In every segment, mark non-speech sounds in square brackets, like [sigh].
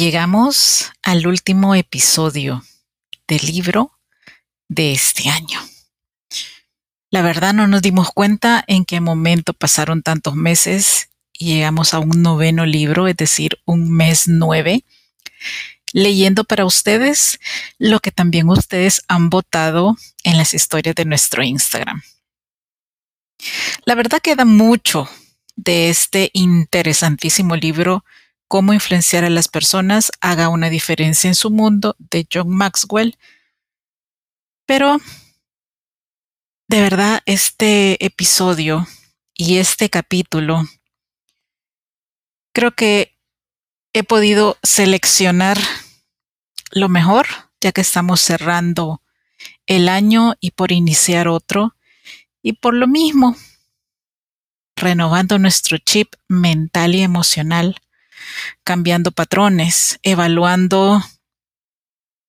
Llegamos al último episodio del libro de este año. La verdad no nos dimos cuenta en qué momento pasaron tantos meses y llegamos a un noveno libro, es decir, un mes nueve, leyendo para ustedes lo que también ustedes han votado en las historias de nuestro Instagram. La verdad queda mucho de este interesantísimo libro, Cómo influenciar a las personas haga una diferencia en su mundo, de John Maxwell. Pero, de verdad, este episodio y este capítulo, creo que he podido seleccionar lo mejor, ya que estamos cerrando el año y por iniciar otro. Y por lo mismo, renovando nuestro chip mental y emocional, cambiando patrones, evaluando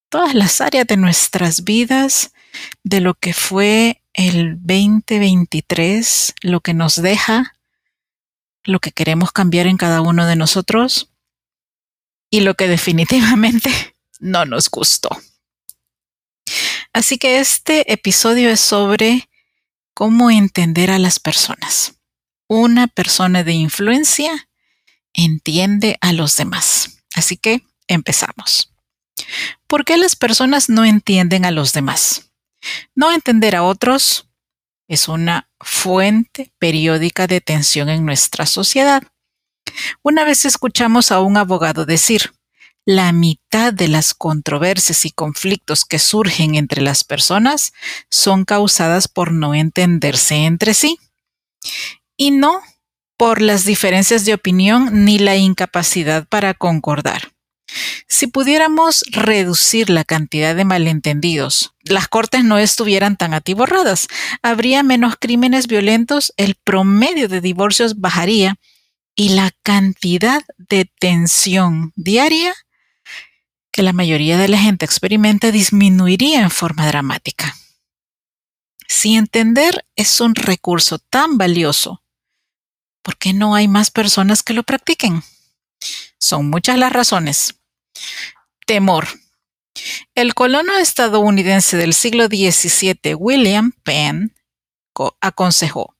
todas las áreas de nuestras vidas, de lo que fue el 2023, lo que nos deja, lo que queremos cambiar en cada uno de nosotros y lo que definitivamente [laughs] no nos gustó. Así que este episodio es sobre cómo entender a las personas una persona de influencia entiende a los demás. Así que empezamos. ¿Por qué las personas no entienden a los demás? No entender a otros es una fuente periódica de tensión en nuestra sociedad. Una vez escuchamos a un abogado decir, la mitad de las controversias y conflictos que surgen entre las personas son causadas por no entenderse entre sí y no por las diferencias de opinión ni la incapacidad para concordar. Si pudiéramos reducir la cantidad de malentendidos, las cortes no estuvieran tan atiborradas, habría menos crímenes violentos, el promedio de divorcios bajaría y la cantidad de tensión diaria que la mayoría de la gente experimenta disminuiría en forma dramática. Si entender es un recurso tan valioso ¿por qué no hay más personas que lo practiquen? Son muchas las razones. Temor. El colono estadounidense del siglo XVII, William Penn, aconsejó,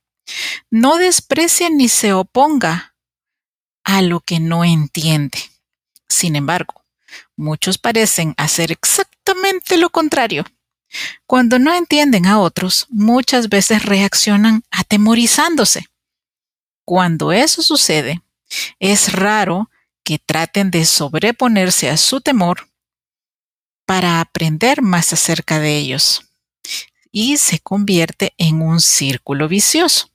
no desprecie ni se oponga a lo que no entiende. Sin embargo, muchos parecen hacer exactamente lo contrario. Cuando no entienden a otros, muchas veces reaccionan atemorizándose. Cuando eso sucede, es raro que traten de sobreponerse a su temor para aprender más acerca de ellos y se convierte en un círculo vicioso.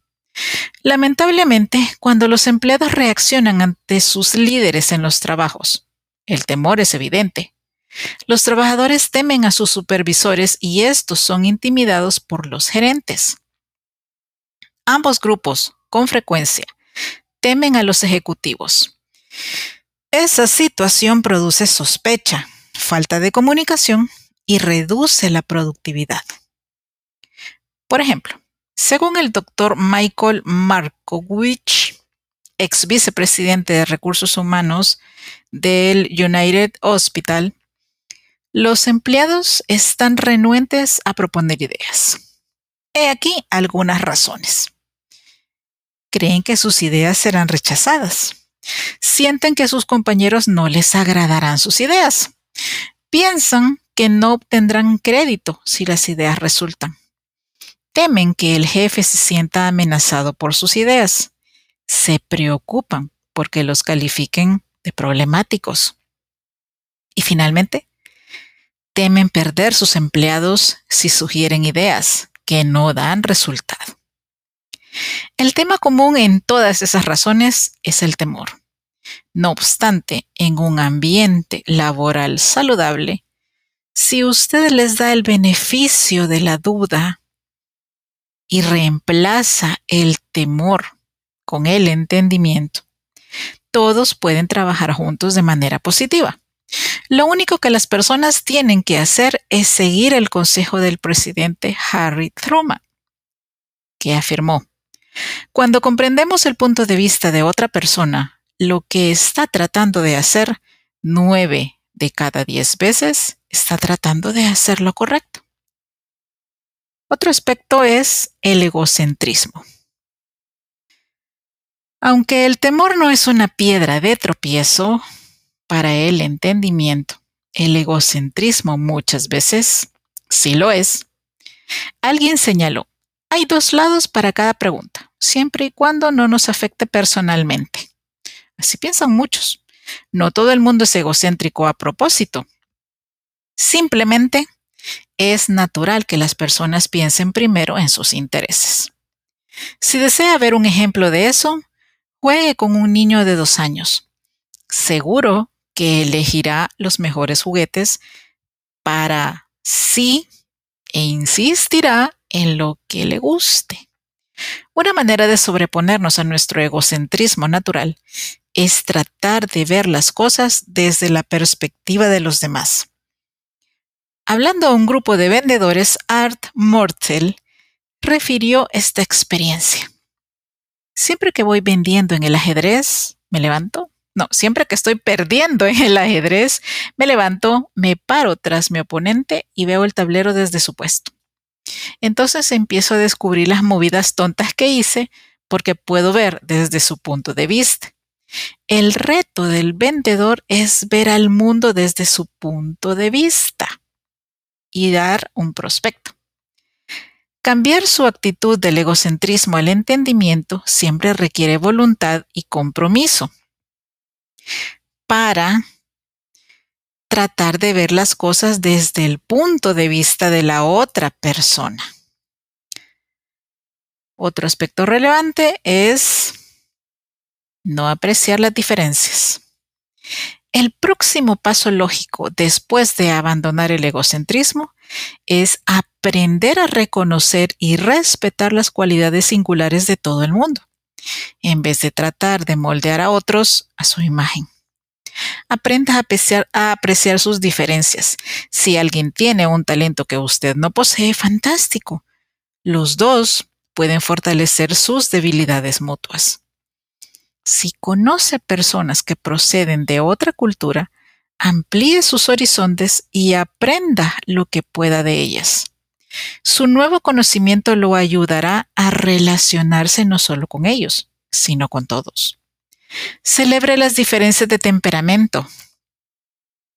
Lamentablemente, cuando los empleados reaccionan ante sus líderes en los trabajos, el temor es evidente. Los trabajadores temen a sus supervisores y estos son intimidados por los gerentes. Ambos grupos con frecuencia temen a los ejecutivos. Esa situación produce sospecha. falta de comunicación y reduce la productividad. Por ejemplo, según el doctor Michael Markowicz, ex vicepresidente de recursos humanos del United Hospital, los empleados están renuentes a proponer ideas. He aquí algunas razones. Creen que sus ideas serán rechazadas. Sienten que sus compañeros no les agradarán sus ideas. Piensan que no obtendrán crédito si las ideas resultan. Temen que el jefe se sienta amenazado por sus ideas. Se preocupan porque los califiquen de problemáticos. Y finalmente, temen perder sus empleados si sugieren ideas que no dan resultado. El tema común en todas esas razones es el temor. No obstante, en un ambiente laboral saludable, si usted les da el beneficio de la duda y reemplaza el temor con el entendimiento, todos pueden trabajar juntos de manera positiva. Lo único que las personas tienen que hacer es seguir el consejo del presidente Harry Truman, que afirmó, cuando comprendemos el punto de vista de otra persona, lo que está tratando de hacer, nueve de cada diez veces está tratando de hacer lo correcto. Otro aspecto es el egocentrismo. Aunque el temor no es una piedra de tropiezo para el entendimiento, el egocentrismo muchas veces sí lo es. Alguien señaló, hay dos lados para cada pregunta, siempre y cuando no nos afecte personalmente. Así piensan muchos. No todo el mundo es egocéntrico a propósito. Simplemente es natural que las personas piensen primero en sus intereses. Si desea ver un ejemplo de eso, Juegue con un niño de dos años. Seguro que elegirá los mejores juguetes para sí e insistirá en lo que le guste. Una manera de sobreponernos a nuestro egocentrismo natural es tratar de ver las cosas desde la perspectiva de los demás. Hablando a un grupo de vendedores, Art Mortel refirió esta experiencia. Siempre que voy vendiendo en el ajedrez, me levanto. No, siempre que estoy perdiendo en el ajedrez, me levanto, me paro tras mi oponente y veo el tablero desde su puesto. Entonces empiezo a descubrir las movidas tontas que hice porque puedo ver desde su punto de vista. El reto del vendedor es ver al mundo desde su punto de vista y dar un prospecto. Cambiar su actitud del egocentrismo al entendimiento siempre requiere voluntad y compromiso para tratar de ver las cosas desde el punto de vista de la otra persona. Otro aspecto relevante es no apreciar las diferencias. El próximo paso lógico después de abandonar el egocentrismo es aprender a reconocer y respetar las cualidades singulares de todo el mundo, en vez de tratar de moldear a otros a su imagen. Aprenda a apreciar, a apreciar sus diferencias. Si alguien tiene un talento que usted no posee, fantástico. Los dos pueden fortalecer sus debilidades mutuas si conoce personas que proceden de otra cultura, amplíe sus horizontes y aprenda lo que pueda de ellas. Su nuevo conocimiento lo ayudará a relacionarse no solo con ellos, sino con todos. Celebre las diferencias de temperamento.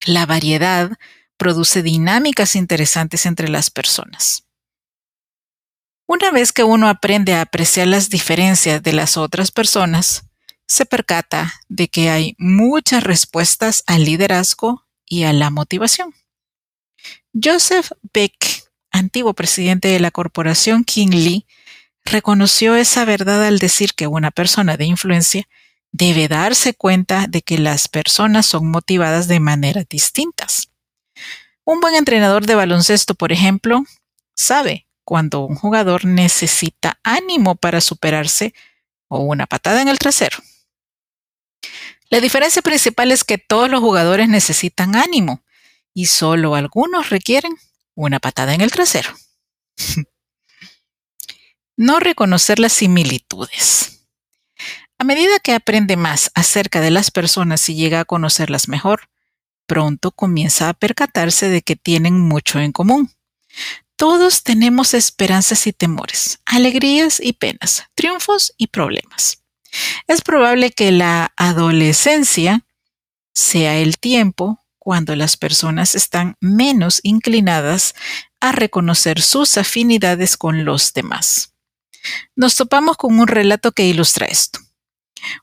La variedad produce dinámicas interesantes entre las personas. Una vez que uno aprende a apreciar las diferencias de las otras personas, se percata de que hay muchas respuestas al liderazgo y a la motivación. Joseph Beck, antiguo presidente de la corporación King Lee, reconoció esa verdad al decir que una persona de influencia debe darse cuenta de que las personas son motivadas de maneras distintas. Un buen entrenador de baloncesto, por ejemplo, sabe cuando un jugador necesita ánimo para superarse o una patada en el trasero. La diferencia principal es que todos los jugadores necesitan ánimo y solo algunos requieren una patada en el trasero. [laughs] no reconocer las similitudes. A medida que aprende más acerca de las personas y llega a conocerlas mejor, pronto comienza a percatarse de que tienen mucho en común. Todos tenemos esperanzas y temores, alegrías y penas, triunfos y problemas. Es probable que la adolescencia sea el tiempo cuando las personas están menos inclinadas a reconocer sus afinidades con los demás. Nos topamos con un relato que ilustra esto.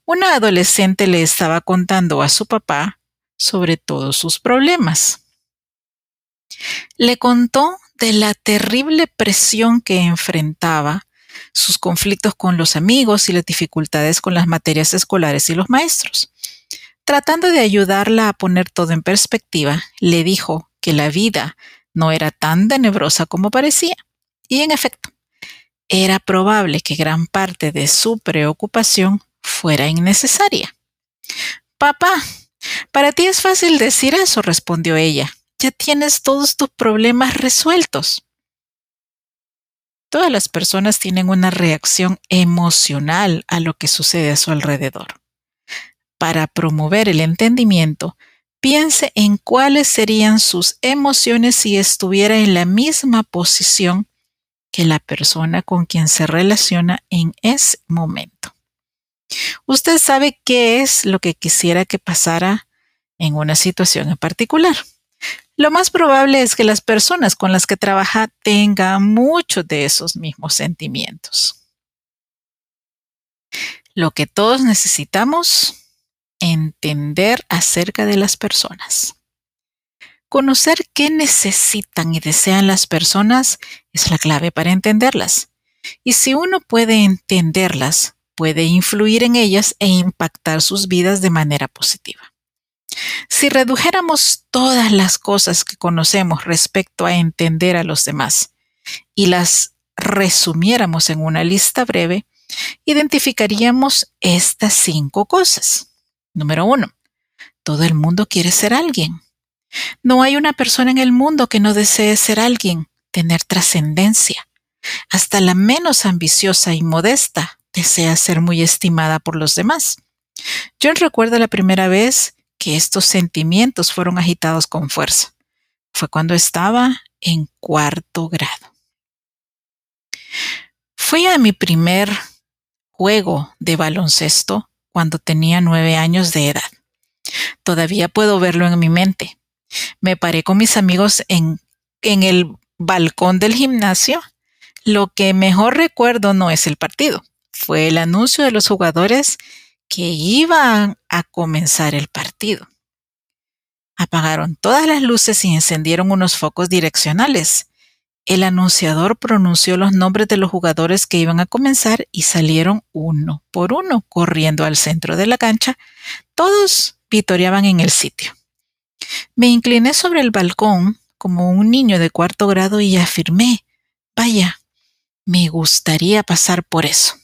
Una adolescente le estaba contando a su papá sobre todos sus problemas. Le contó de la terrible presión que enfrentaba, sus conflictos con los amigos y las dificultades con las materias escolares y los maestros. Tratando de ayudarla a poner todo en perspectiva, le dijo que la vida no era tan tenebrosa como parecía. Y en efecto, era probable que gran parte de su preocupación fuera innecesaria. Papá, para ti es fácil decir eso, respondió ella. Ya tienes todos tus problemas resueltos. Todas las personas tienen una reacción emocional a lo que sucede a su alrededor. Para promover el entendimiento, piense en cuáles serían sus emociones si estuviera en la misma posición que la persona con quien se relaciona en ese momento. Usted sabe qué es lo que quisiera que pasara en una situación en particular. Lo más probable es que las personas con las que trabaja tengan muchos de esos mismos sentimientos. Lo que todos necesitamos, entender acerca de las personas. Conocer qué necesitan y desean las personas es la clave para entenderlas. Y si uno puede entenderlas, puede influir en ellas e impactar sus vidas de manera positiva. Si redujéramos todas las cosas que conocemos respecto a entender a los demás y las resumiéramos en una lista breve, identificaríamos estas cinco cosas. Número uno, todo el mundo quiere ser alguien. No hay una persona en el mundo que no desee ser alguien, tener trascendencia. Hasta la menos ambiciosa y modesta desea ser muy estimada por los demás. Yo recuerdo la primera vez que estos sentimientos fueron agitados con fuerza. Fue cuando estaba en cuarto grado. Fui a mi primer juego de baloncesto cuando tenía nueve años de edad. Todavía puedo verlo en mi mente. Me paré con mis amigos en, en el balcón del gimnasio. Lo que mejor recuerdo no es el partido, fue el anuncio de los jugadores que iban a comenzar el partido. Apagaron todas las luces y encendieron unos focos direccionales. El anunciador pronunció los nombres de los jugadores que iban a comenzar y salieron uno por uno corriendo al centro de la cancha. Todos vitoreaban en el sitio. Me incliné sobre el balcón como un niño de cuarto grado y afirmé, vaya, me gustaría pasar por eso.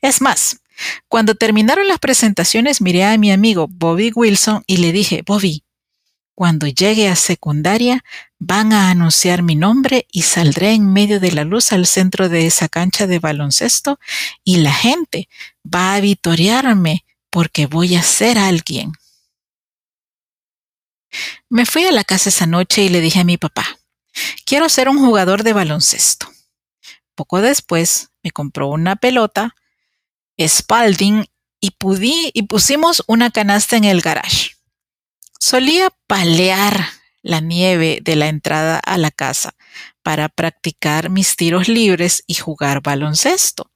Es más, cuando terminaron las presentaciones, miré a mi amigo Bobby Wilson y le dije, Bobby, cuando llegue a secundaria, van a anunciar mi nombre y saldré en medio de la luz al centro de esa cancha de baloncesto y la gente va a vitorearme porque voy a ser alguien. Me fui a la casa esa noche y le dije a mi papá, quiero ser un jugador de baloncesto. Poco después me compró una pelota Spalding y, y pusimos una canasta en el garage. Solía palear la nieve de la entrada a la casa para practicar mis tiros libres y jugar baloncesto,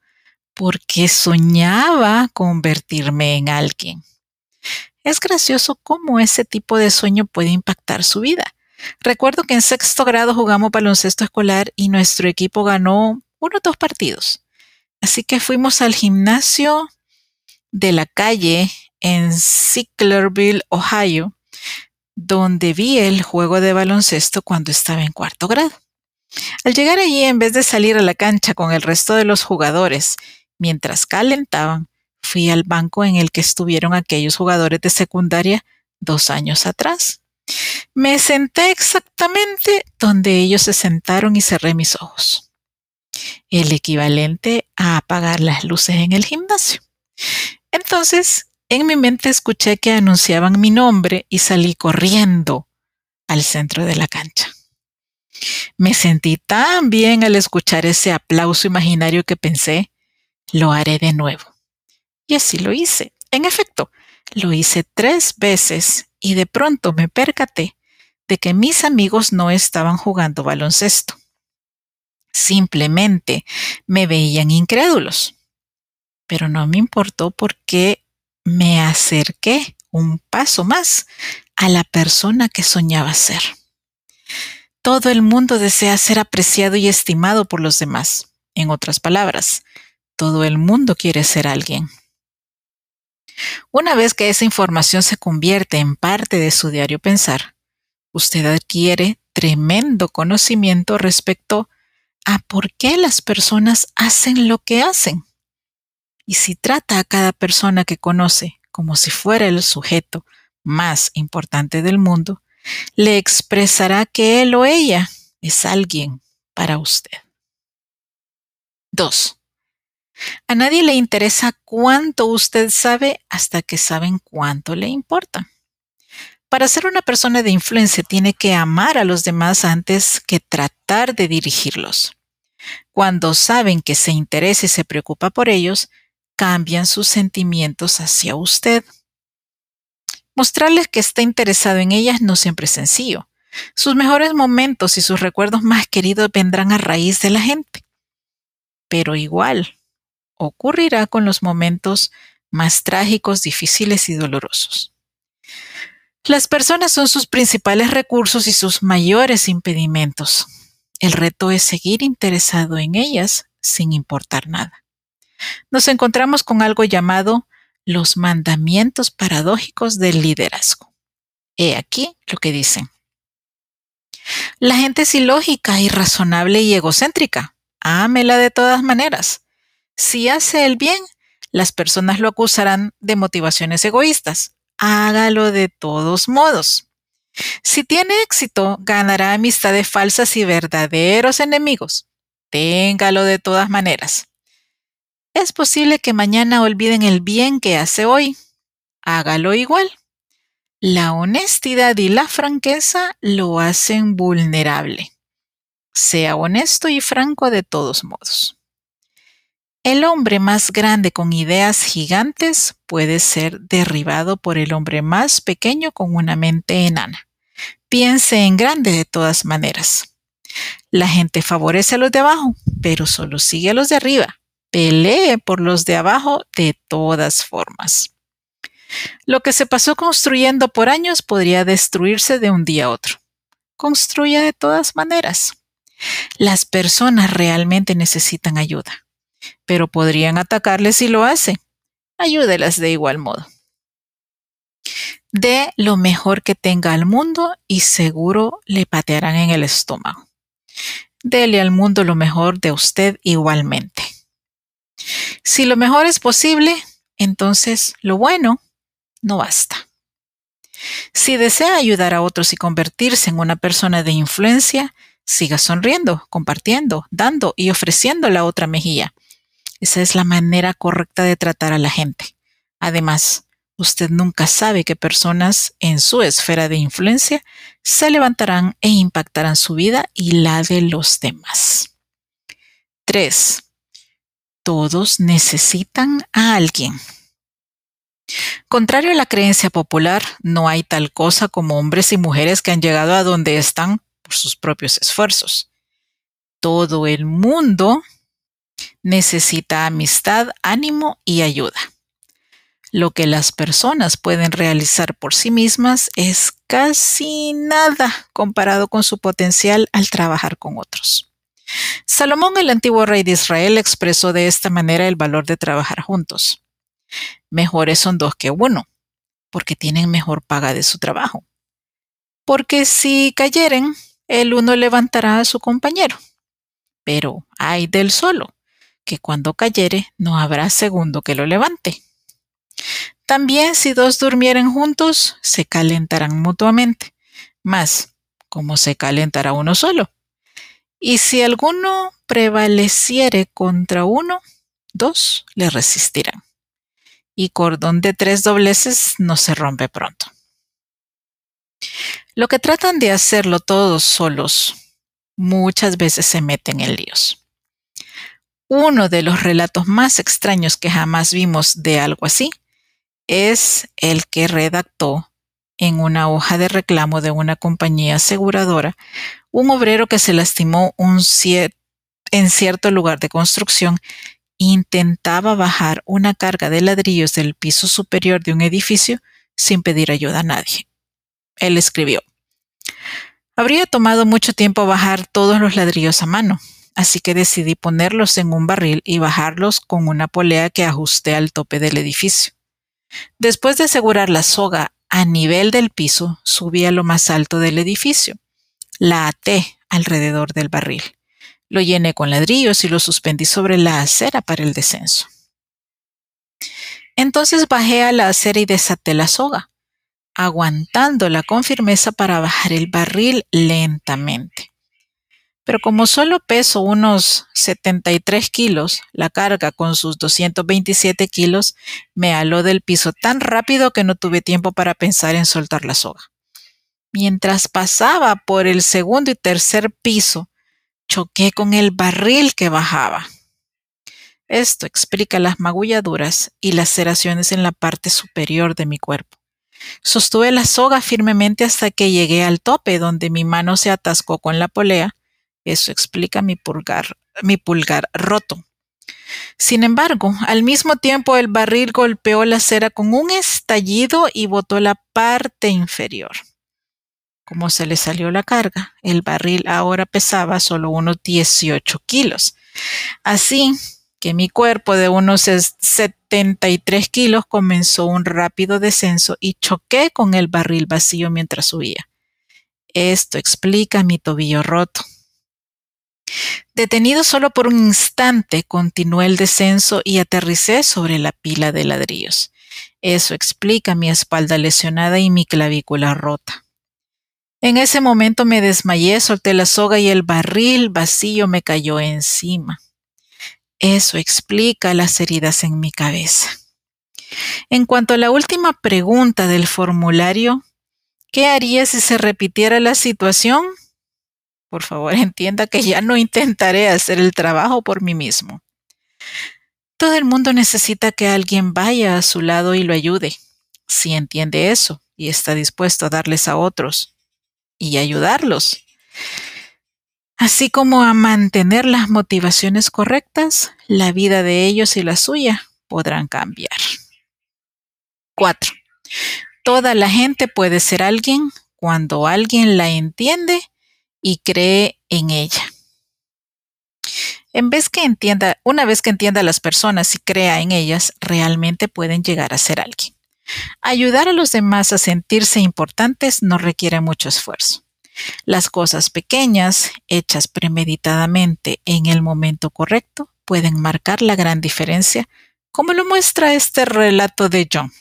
porque soñaba convertirme en alguien. Es gracioso cómo ese tipo de sueño puede impactar su vida. Recuerdo que en sexto grado jugamos baloncesto escolar y nuestro equipo ganó uno o dos partidos. Así que fuimos al gimnasio de la calle en Sicklerville, Ohio, donde vi el juego de baloncesto cuando estaba en cuarto grado. Al llegar allí, en vez de salir a la cancha con el resto de los jugadores mientras calentaban, fui al banco en el que estuvieron aquellos jugadores de secundaria dos años atrás. Me senté exactamente donde ellos se sentaron y cerré mis ojos. El equivalente a apagar las luces en el gimnasio. Entonces, en mi mente escuché que anunciaban mi nombre y salí corriendo al centro de la cancha. Me sentí tan bien al escuchar ese aplauso imaginario que pensé, lo haré de nuevo. Y así lo hice. En efecto, lo hice tres veces y de pronto me percaté de que mis amigos no estaban jugando baloncesto. Simplemente me veían incrédulos. Pero no me importó porque me acerqué un paso más a la persona que soñaba ser. Todo el mundo desea ser apreciado y estimado por los demás. En otras palabras, todo el mundo quiere ser alguien. Una vez que esa información se convierte en parte de su diario pensar, usted adquiere tremendo conocimiento respecto a por qué las personas hacen lo que hacen. Y si trata a cada persona que conoce como si fuera el sujeto más importante del mundo, le expresará que él o ella es alguien para usted. 2. A nadie le interesa cuánto usted sabe hasta que saben cuánto le importa. Para ser una persona de influencia tiene que amar a los demás antes que tratar de dirigirlos. Cuando saben que se interesa y se preocupa por ellos, cambian sus sentimientos hacia usted. Mostrarles que está interesado en ellas no siempre es sencillo. Sus mejores momentos y sus recuerdos más queridos vendrán a raíz de la gente. Pero igual, ocurrirá con los momentos más trágicos, difíciles y dolorosos. Las personas son sus principales recursos y sus mayores impedimentos. El reto es seguir interesado en ellas sin importar nada. Nos encontramos con algo llamado los mandamientos paradójicos del liderazgo. He aquí lo que dicen. La gente es ilógica, irrazonable y egocéntrica. Ámela de todas maneras. Si hace el bien, las personas lo acusarán de motivaciones egoístas. Hágalo de todos modos. Si tiene éxito, ganará amistades falsas y verdaderos enemigos. Téngalo de todas maneras. Es posible que mañana olviden el bien que hace hoy. Hágalo igual. La honestidad y la franqueza lo hacen vulnerable. Sea honesto y franco de todos modos. El hombre más grande con ideas gigantes puede ser derribado por el hombre más pequeño con una mente enana. Piense en grande de todas maneras. La gente favorece a los de abajo, pero solo sigue a los de arriba. Pelee por los de abajo de todas formas. Lo que se pasó construyendo por años podría destruirse de un día a otro. Construya de todas maneras. Las personas realmente necesitan ayuda pero podrían atacarle si lo hace. Ayúdelas de igual modo. Dé lo mejor que tenga al mundo y seguro le patearán en el estómago. Dele al mundo lo mejor de usted igualmente. Si lo mejor es posible, entonces lo bueno no basta. Si desea ayudar a otros y convertirse en una persona de influencia, siga sonriendo, compartiendo, dando y ofreciendo la otra mejilla. Esa es la manera correcta de tratar a la gente. Además, usted nunca sabe qué personas en su esfera de influencia se levantarán e impactarán su vida y la de los demás. 3. Todos necesitan a alguien. Contrario a la creencia popular, no hay tal cosa como hombres y mujeres que han llegado a donde están por sus propios esfuerzos. Todo el mundo necesita amistad, ánimo y ayuda. Lo que las personas pueden realizar por sí mismas es casi nada comparado con su potencial al trabajar con otros. Salomón, el antiguo rey de Israel, expresó de esta manera el valor de trabajar juntos. Mejores son dos que uno, porque tienen mejor paga de su trabajo. Porque si cayeren, el uno levantará a su compañero. Pero hay del solo, que cuando cayere no habrá segundo que lo levante. También si dos durmieren juntos, se calentarán mutuamente. Más, ¿cómo se calentará uno solo? Y si alguno prevaleciere contra uno, dos le resistirán. Y cordón de tres dobleces no se rompe pronto. Lo que tratan de hacerlo todos solos, muchas veces se meten en líos. Uno de los relatos más extraños que jamás vimos de algo así es el que redactó en una hoja de reclamo de una compañía aseguradora un obrero que se lastimó en cierto lugar de construcción intentaba bajar una carga de ladrillos del piso superior de un edificio sin pedir ayuda a nadie. Él escribió, Habría tomado mucho tiempo bajar todos los ladrillos a mano, así que decidí ponerlos en un barril y bajarlos con una polea que ajusté al tope del edificio. Después de asegurar la soga a nivel del piso, subí a lo más alto del edificio. La até alrededor del barril. Lo llené con ladrillos y lo suspendí sobre la acera para el descenso. Entonces bajé a la acera y desaté la soga, aguantándola con firmeza para bajar el barril lentamente. Pero como solo peso unos 73 kilos, la carga con sus 227 kilos me aló del piso tan rápido que no tuve tiempo para pensar en soltar la soga. Mientras pasaba por el segundo y tercer piso, choqué con el barril que bajaba. Esto explica las magulladuras y laceraciones en la parte superior de mi cuerpo. Sostuve la soga firmemente hasta que llegué al tope, donde mi mano se atascó con la polea eso explica mi pulgar, mi pulgar roto. Sin embargo, al mismo tiempo el barril golpeó la cera con un estallido y botó la parte inferior. Como se le salió la carga, el barril ahora pesaba solo unos 18 kilos. Así que mi cuerpo de unos 73 kilos comenzó un rápido descenso y choqué con el barril vacío mientras subía. Esto explica mi tobillo roto. Detenido solo por un instante, continué el descenso y aterricé sobre la pila de ladrillos. Eso explica mi espalda lesionada y mi clavícula rota. En ese momento me desmayé, solté la soga y el barril vacío me cayó encima. Eso explica las heridas en mi cabeza. En cuanto a la última pregunta del formulario, ¿qué haría si se repitiera la situación? Por favor, [laughs] entienda que ya no intentaré hacer el trabajo por mí mismo. Todo el mundo necesita que alguien vaya a su lado y lo ayude. Si entiende eso y está dispuesto a darles a otros y ayudarlos, así como a mantener las motivaciones correctas, la vida de ellos y la suya podrán cambiar. 4. Toda la gente puede ser alguien cuando alguien la entiende y cree en ella. En vez que entienda, una vez que entienda a las personas y crea en ellas, realmente pueden llegar a ser alguien. Ayudar a los demás a sentirse importantes no requiere mucho esfuerzo. Las cosas pequeñas, hechas premeditadamente en el momento correcto, pueden marcar la gran diferencia, como lo muestra este relato de John.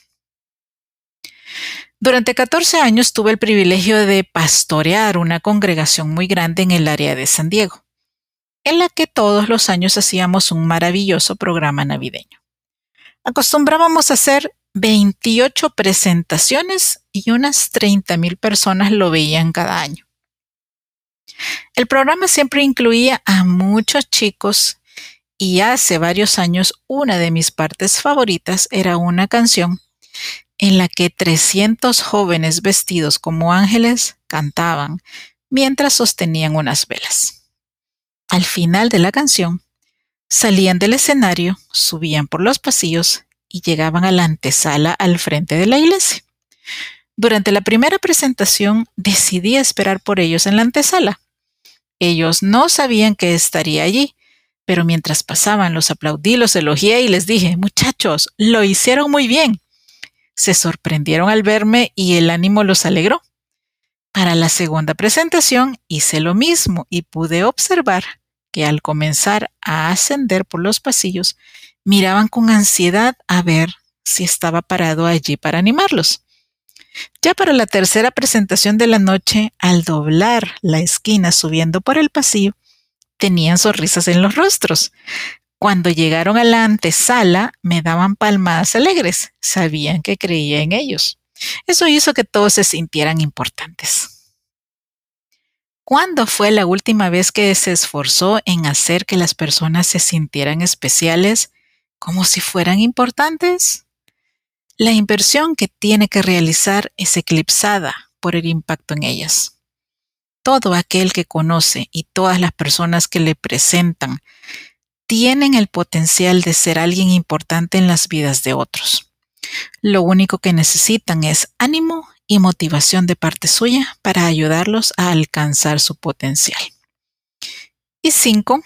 Durante 14 años tuve el privilegio de pastorear una congregación muy grande en el área de San Diego, en la que todos los años hacíamos un maravilloso programa navideño. Acostumbrábamos a hacer 28 presentaciones y unas 30 mil personas lo veían cada año. El programa siempre incluía a muchos chicos y hace varios años una de mis partes favoritas era una canción en la que 300 jóvenes vestidos como ángeles cantaban mientras sostenían unas velas. Al final de la canción, salían del escenario, subían por los pasillos y llegaban a la antesala al frente de la iglesia. Durante la primera presentación decidí esperar por ellos en la antesala. Ellos no sabían que estaría allí, pero mientras pasaban los aplaudí, los elogié y les dije, muchachos, lo hicieron muy bien se sorprendieron al verme y el ánimo los alegró. Para la segunda presentación hice lo mismo y pude observar que al comenzar a ascender por los pasillos, miraban con ansiedad a ver si estaba parado allí para animarlos. Ya para la tercera presentación de la noche, al doblar la esquina subiendo por el pasillo, tenían sonrisas en los rostros. Cuando llegaron a la antesala, me daban palmadas alegres. Sabían que creía en ellos. Eso hizo que todos se sintieran importantes. ¿Cuándo fue la última vez que se esforzó en hacer que las personas se sintieran especiales como si fueran importantes? La inversión que tiene que realizar es eclipsada por el impacto en ellas. Todo aquel que conoce y todas las personas que le presentan tienen el potencial de ser alguien importante en las vidas de otros. Lo único que necesitan es ánimo y motivación de parte suya para ayudarlos a alcanzar su potencial. Y cinco,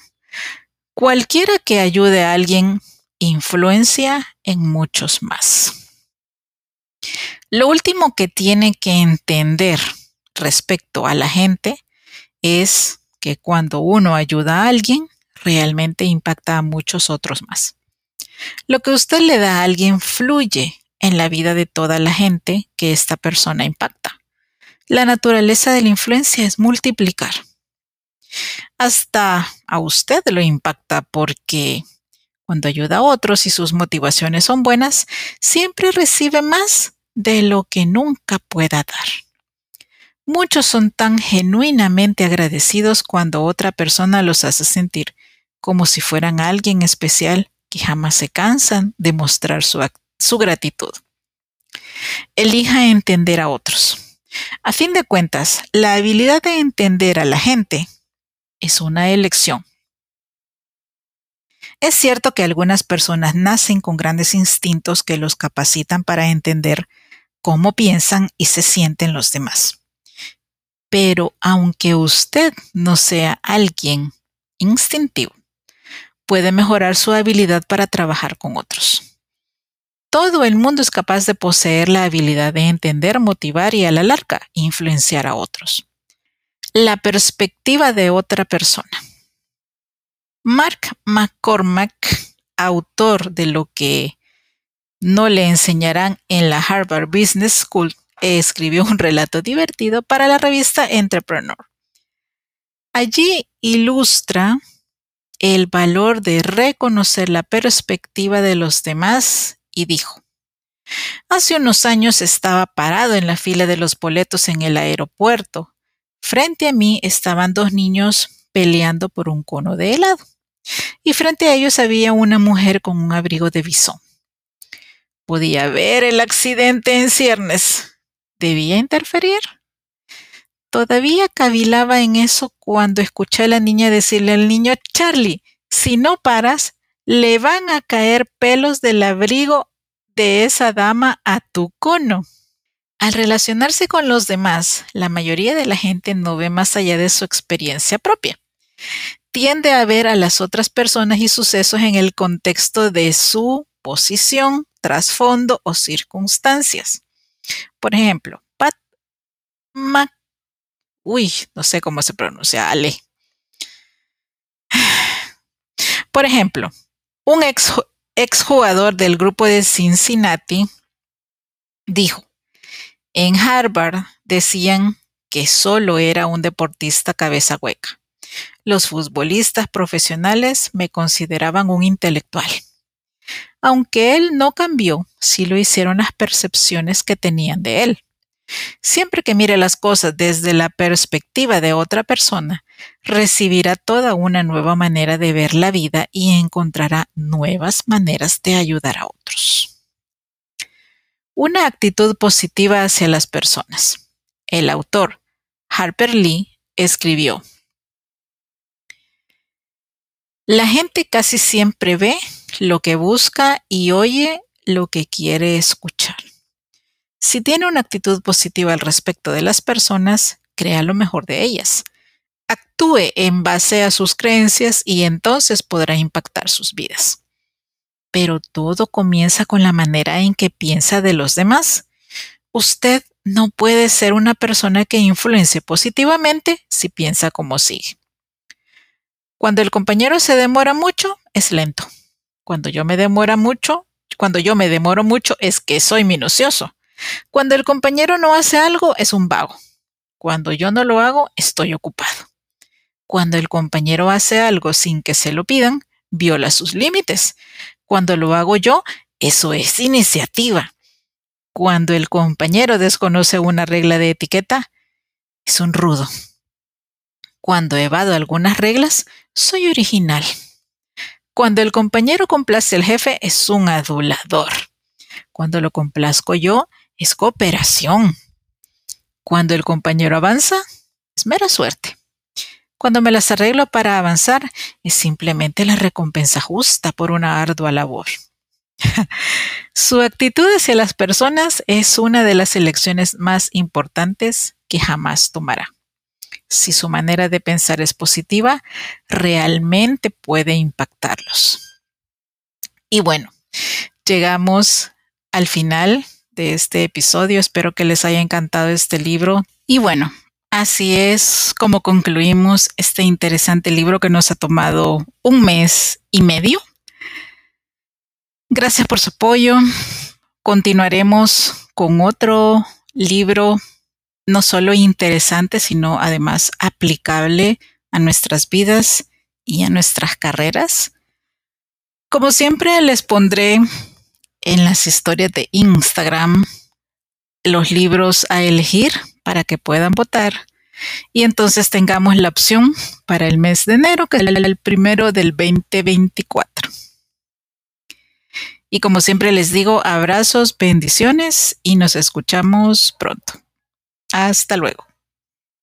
cualquiera que ayude a alguien influencia en muchos más. Lo último que tiene que entender respecto a la gente es que cuando uno ayuda a alguien, realmente impacta a muchos otros más. Lo que usted le da a alguien fluye en la vida de toda la gente que esta persona impacta. La naturaleza de la influencia es multiplicar. Hasta a usted lo impacta porque cuando ayuda a otros y sus motivaciones son buenas, siempre recibe más de lo que nunca pueda dar. Muchos son tan genuinamente agradecidos cuando otra persona los hace sentir como si fueran alguien especial que jamás se cansan de mostrar su, su gratitud. Elija entender a otros. A fin de cuentas, la habilidad de entender a la gente es una elección. Es cierto que algunas personas nacen con grandes instintos que los capacitan para entender cómo piensan y se sienten los demás. Pero aunque usted no sea alguien instintivo, puede mejorar su habilidad para trabajar con otros. Todo el mundo es capaz de poseer la habilidad de entender, motivar y a la larga influenciar a otros. La perspectiva de otra persona. Mark McCormack, autor de lo que no le enseñarán en la Harvard Business School, escribió un relato divertido para la revista Entrepreneur. Allí ilustra el valor de reconocer la perspectiva de los demás y dijo, Hace unos años estaba parado en la fila de los boletos en el aeropuerto. Frente a mí estaban dos niños peleando por un cono de helado y frente a ellos había una mujer con un abrigo de bisón. Podía ver el accidente en ciernes. ¿Debía interferir? Todavía cavilaba en eso cuando escuché a la niña decirle al niño, Charlie, si no paras, le van a caer pelos del abrigo de esa dama a tu cono. Al relacionarse con los demás, la mayoría de la gente no ve más allá de su experiencia propia. Tiende a ver a las otras personas y sucesos en el contexto de su posición, trasfondo o circunstancias. Por ejemplo, Pat Mac Uy, no sé cómo se pronuncia, Ale. Por ejemplo, un ex, exjugador del grupo de Cincinnati dijo, en Harvard decían que solo era un deportista cabeza hueca. Los futbolistas profesionales me consideraban un intelectual. Aunque él no cambió, sí lo hicieron las percepciones que tenían de él. Siempre que mire las cosas desde la perspectiva de otra persona, recibirá toda una nueva manera de ver la vida y encontrará nuevas maneras de ayudar a otros. Una actitud positiva hacia las personas. El autor, Harper Lee, escribió, La gente casi siempre ve lo que busca y oye lo que quiere escuchar. Si tiene una actitud positiva al respecto de las personas, crea lo mejor de ellas. Actúe en base a sus creencias y entonces podrá impactar sus vidas. Pero todo comienza con la manera en que piensa de los demás. Usted no puede ser una persona que influencie positivamente si piensa como sigue. Cuando el compañero se demora mucho, es lento. Cuando yo me demora mucho, cuando yo me demoro mucho, es que soy minucioso. Cuando el compañero no hace algo, es un vago. Cuando yo no lo hago, estoy ocupado. Cuando el compañero hace algo sin que se lo pidan, viola sus límites. Cuando lo hago yo, eso es iniciativa. Cuando el compañero desconoce una regla de etiqueta, es un rudo. Cuando evado algunas reglas, soy original. Cuando el compañero complace al jefe, es un adulador. Cuando lo complazco yo, es cooperación. Cuando el compañero avanza, es mera suerte. Cuando me las arreglo para avanzar, es simplemente la recompensa justa por una ardua labor. [laughs] Su actitud hacia las personas es una de las elecciones más importantes que jamás tomará. Si su manera de pensar es positiva, realmente puede impactarlos. Y bueno, llegamos al final este episodio. Espero que les haya encantado este libro. Y bueno, así es como concluimos este interesante libro que nos ha tomado un mes y medio. Gracias por su apoyo. Continuaremos con otro libro, no solo interesante, sino además aplicable a nuestras vidas y a nuestras carreras. Como siempre, les pondré en las historias de Instagram los libros a elegir para que puedan votar y entonces tengamos la opción para el mes de enero, que es el primero del 2024. Y como siempre les digo, abrazos, bendiciones y nos escuchamos pronto. Hasta luego.